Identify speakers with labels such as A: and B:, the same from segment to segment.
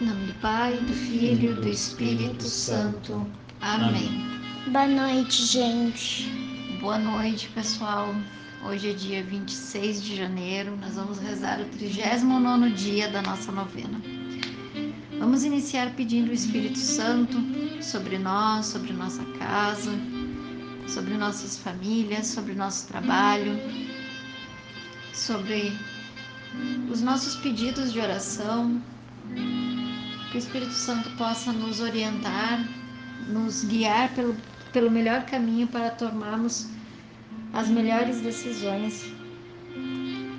A: Em nome do Pai, do Filho e do Espírito Santo. Amém.
B: Boa noite, gente.
A: Boa noite, pessoal. Hoje é dia 26 de janeiro. Nós vamos rezar o 39 dia da nossa novena. Vamos iniciar pedindo o Espírito Santo sobre nós, sobre nossa casa, sobre nossas famílias, sobre nosso trabalho, sobre os nossos pedidos de oração, que o Espírito Santo possa nos orientar, nos guiar pelo, pelo melhor caminho para tomarmos as melhores decisões,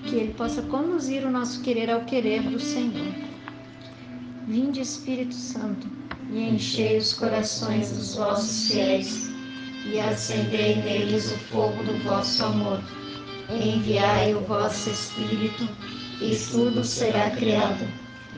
A: que Ele possa conduzir o nosso querer ao querer do Senhor. Vinde, Espírito Santo, e enchei os corações dos vossos fiéis, e acendei neles o fogo do vosso amor. Enviai o vosso Espírito, e tudo será criado,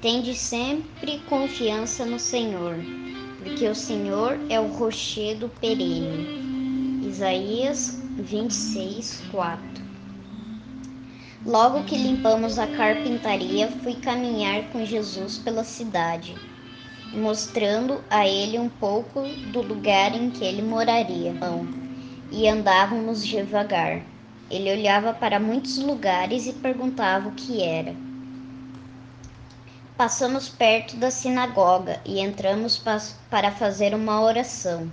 B: Tende sempre confiança no Senhor, porque o Senhor é o rochedo perene. Isaías 26, 4 Logo que limpamos a carpintaria, fui caminhar com Jesus pela cidade, mostrando a ele um pouco do lugar em que ele moraria. E andávamos devagar. Ele olhava para muitos lugares e perguntava o que era. Passamos perto da sinagoga e entramos para fazer uma oração.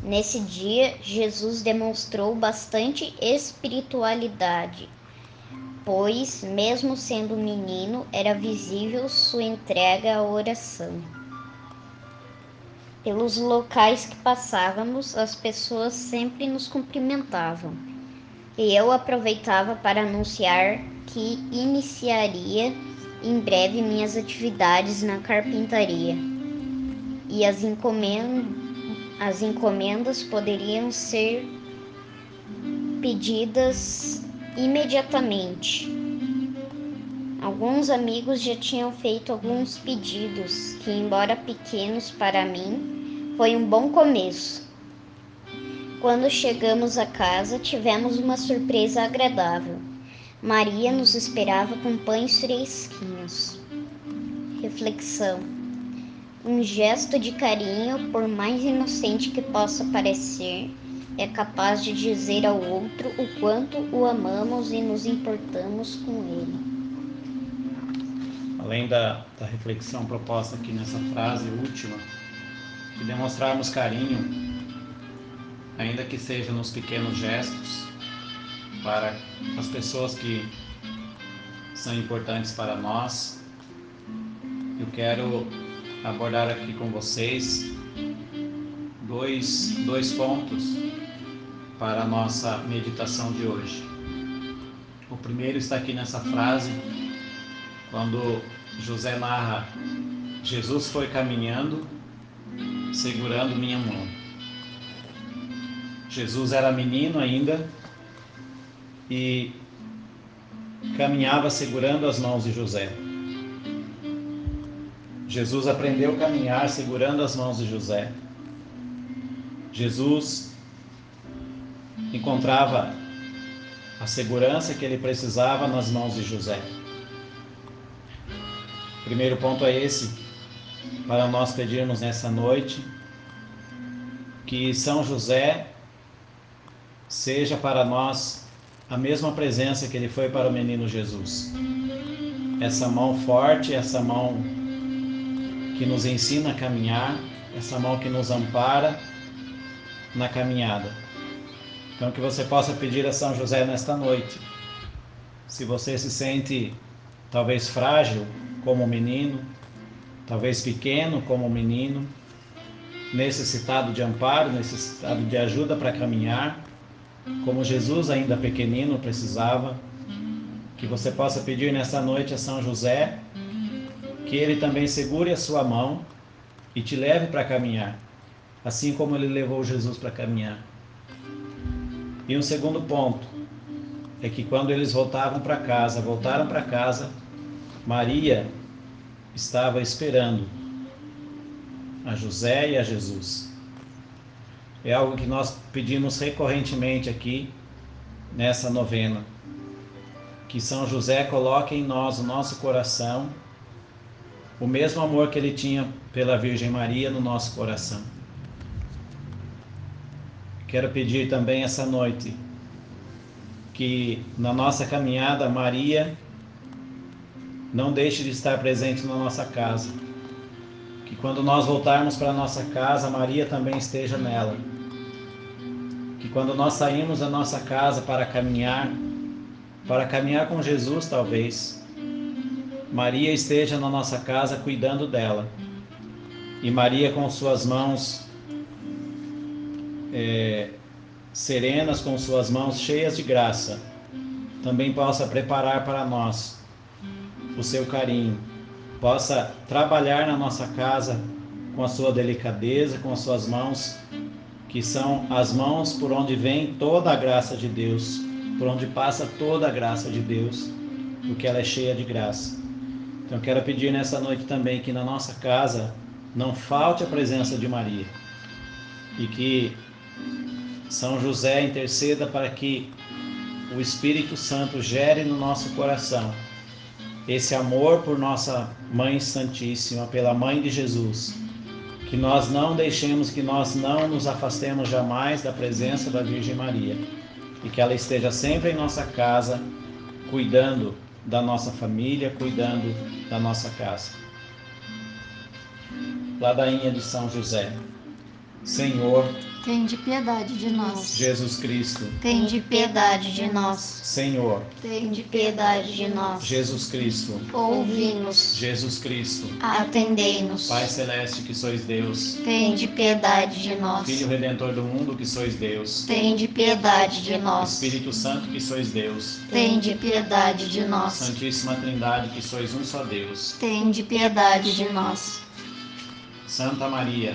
B: Nesse dia, Jesus demonstrou bastante espiritualidade, pois, mesmo sendo menino, era visível sua entrega à oração. Pelos locais que passávamos, as pessoas sempre nos cumprimentavam, e eu aproveitava para anunciar que iniciaria em breve minhas atividades na carpintaria e as encomendas, as encomendas poderiam ser pedidas imediatamente. Alguns amigos já tinham feito alguns pedidos que, embora pequenos para mim, foi um bom começo. Quando chegamos a casa, tivemos uma surpresa agradável Maria nos esperava com pães fresquinhos. Reflexão: Um gesto de carinho, por mais inocente que possa parecer, é capaz de dizer ao outro o quanto o amamos e nos importamos com ele.
C: Além da, da reflexão proposta aqui nessa frase última, de demonstrarmos carinho, ainda que seja nos pequenos gestos, para as pessoas que são importantes para nós. Eu quero abordar aqui com vocês dois, dois pontos para a nossa meditação de hoje. O primeiro está aqui nessa frase, quando José narra: Jesus foi caminhando, segurando minha mão. Jesus era menino ainda, e caminhava segurando as mãos de José. Jesus aprendeu a caminhar segurando as mãos de José. Jesus encontrava a segurança que ele precisava nas mãos de José. O primeiro ponto é esse, para nós pedirmos nessa noite que São José seja para nós a mesma presença que ele foi para o menino Jesus. Essa mão forte, essa mão que nos ensina a caminhar, essa mão que nos ampara na caminhada. Então, que você possa pedir a São José nesta noite. Se você se sente talvez frágil como menino, talvez pequeno como menino, necessitado de amparo, necessitado de ajuda para caminhar, como Jesus, ainda pequenino, precisava, que você possa pedir nessa noite a São José que ele também segure a sua mão e te leve para caminhar, assim como ele levou Jesus para caminhar. E um segundo ponto é que quando eles voltavam para casa, voltaram para casa, Maria estava esperando a José e a Jesus. É algo que nós pedimos recorrentemente aqui nessa novena. Que São José coloque em nós, o nosso coração, o mesmo amor que ele tinha pela Virgem Maria no nosso coração. Quero pedir também essa noite que na nossa caminhada Maria não deixe de estar presente na nossa casa. Que quando nós voltarmos para nossa casa, Maria também esteja nela. Que quando nós saímos da nossa casa para caminhar, para caminhar com Jesus talvez, Maria esteja na nossa casa cuidando dela. E Maria com suas mãos é, serenas, com suas mãos cheias de graça, também possa preparar para nós o seu carinho, possa trabalhar na nossa casa com a sua delicadeza, com as suas mãos, que são as mãos por onde vem toda a graça de Deus, por onde passa toda a graça de Deus, porque ela é cheia de graça. Então quero pedir nessa noite também que na nossa casa não falte a presença de Maria e que são José interceda para que o Espírito Santo gere no nosso coração esse amor por nossa Mãe Santíssima, pela Mãe de Jesus. Que nós não deixemos, que nós não nos afastemos jamais da presença da Virgem Maria e que ela esteja sempre em nossa casa, cuidando da nossa família, cuidando da nossa casa. Ladainha de São José. Senhor,
A: tem de piedade de nós.
C: Jesus Cristo,
B: tem de piedade de nós.
C: Senhor,
B: tem de piedade de nós.
C: Jesus Cristo,
B: ouvi-nos.
C: Jesus Cristo,
B: atendei-nos.
C: Pai celeste que sois Deus,
B: tem de piedade de nós.
C: Filho redentor do mundo que sois Deus,
B: tem de piedade de nós.
C: Espírito Santo que sois Deus,
B: tem de piedade de nós.
C: Santíssima Trindade que sois um só Deus,
B: tem de piedade de nós.
C: Santa Maria,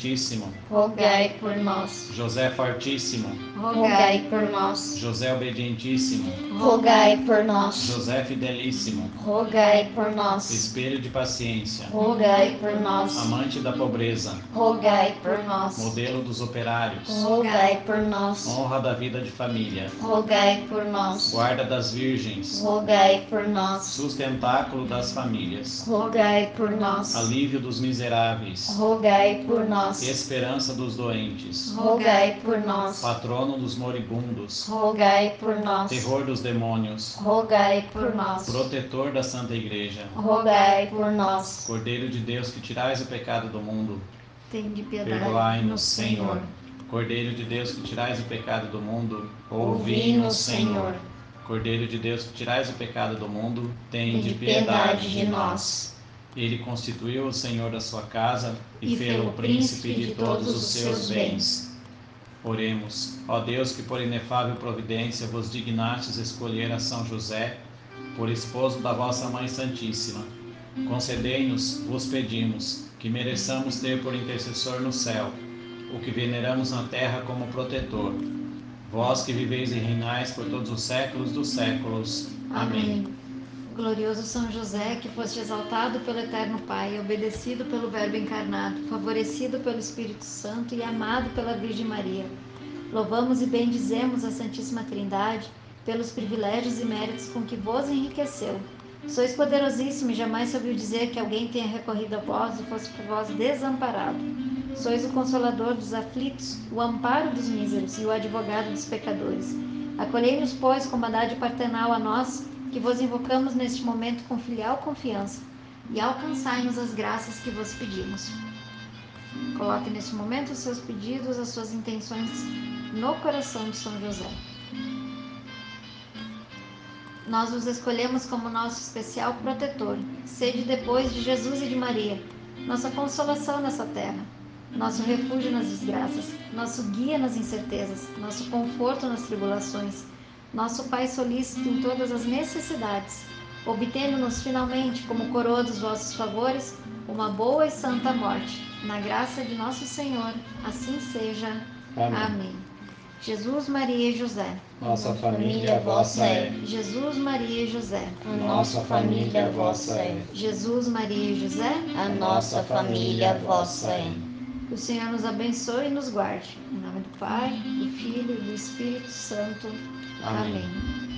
C: Prudentíssimo,
B: rogai por nós.
C: José Fortíssimo,
B: rogai por nós.
C: José Obedientíssimo,
B: rogai por nós.
C: José Fidelíssimo,
B: rogai por nós.
C: Espelho de paciência,
B: rogai por nós.
C: Amante da pobreza,
B: rogai por nós.
C: Modelo dos operários,
B: rogai por nós.
C: Honra da vida de família,
B: rogai por nós.
C: Guarda das virgens,
B: rogai por nós.
C: Sustentáculo das famílias,
B: rogai por nós.
C: Alívio dos miseráveis,
B: rogai por nós.
C: Esperança dos doentes,
B: rogai por nós.
C: Patrono dos moribundos,
B: rogai por nós.
C: Terror dos demônios,
B: rogai por nós.
C: Protetor da Santa Igreja,
B: rogai por nós.
C: Cordeiro de Deus que tirais o pecado do mundo,
A: tem de piedade.
C: Perdoai-nos, Senhor. Cordeiro de Deus que tirais o pecado do mundo, ouvi-nos, Senhor. Cordeiro de Deus que tirais o pecado do mundo, tem de piedade de nós. Ele constituiu o Senhor da sua casa e,
A: E
C: fê-lo príncipe de todos os seus bens. Oremos, ó Deus que por inefável providência vos dignastes escolher a São José por esposo da vossa Mãe Santíssima. Concedei-nos, vos pedimos, que mereçamos ter por intercessor no céu o que veneramos na terra como protetor. Vós que viveis e reinais por todos os séculos dos séculos. Amém.
A: Glorioso São José, que foste exaltado pelo Eterno Pai, obedecido pelo Verbo encarnado, favorecido pelo Espírito Santo e amado pela Virgem Maria. Louvamos e bendizemos a Santíssima Trindade pelos privilégios e méritos com que vos enriqueceu. Sois poderosíssimo e jamais ouviu dizer que alguém tenha recorrido a vós e fosse por vós desamparado. Sois o consolador dos aflitos, o amparo dos míseros e o advogado dos pecadores. Acolhei-nos, pois, com bondade paternal a nós, que vos invocamos neste momento com filial confiança. e alcançai-nos as graças que vos pedimos. Coloque neste momento os seus pedidos, as suas intenções no coração de São José. Nós os escolhemos como nosso especial protetor. Sede depois de Jesus e de Maria, nossa consolação nessa terra, nosso refúgio nas desgraças, nosso guia nas incertezas, nosso conforto nas tribulações, nosso Pai solícito em todas as necessidades, obtendo-nos finalmente, como coroa dos vossos favores, uma boa e santa morte. Na graça de nosso Senhor, assim seja.
C: Amém.
A: Amém. Jesus, Maria e José.
C: Nossa família vossa é.
A: Jesus, Maria e José.
B: A nossa família vossa é.
A: Jesus, Maria e José.
B: A nossa família vossa é.
A: Que o Senhor nos abençoe e nos guarde. Em nome do Pai, do Filho e do Espírito Santo.
C: Amém.
A: Amém.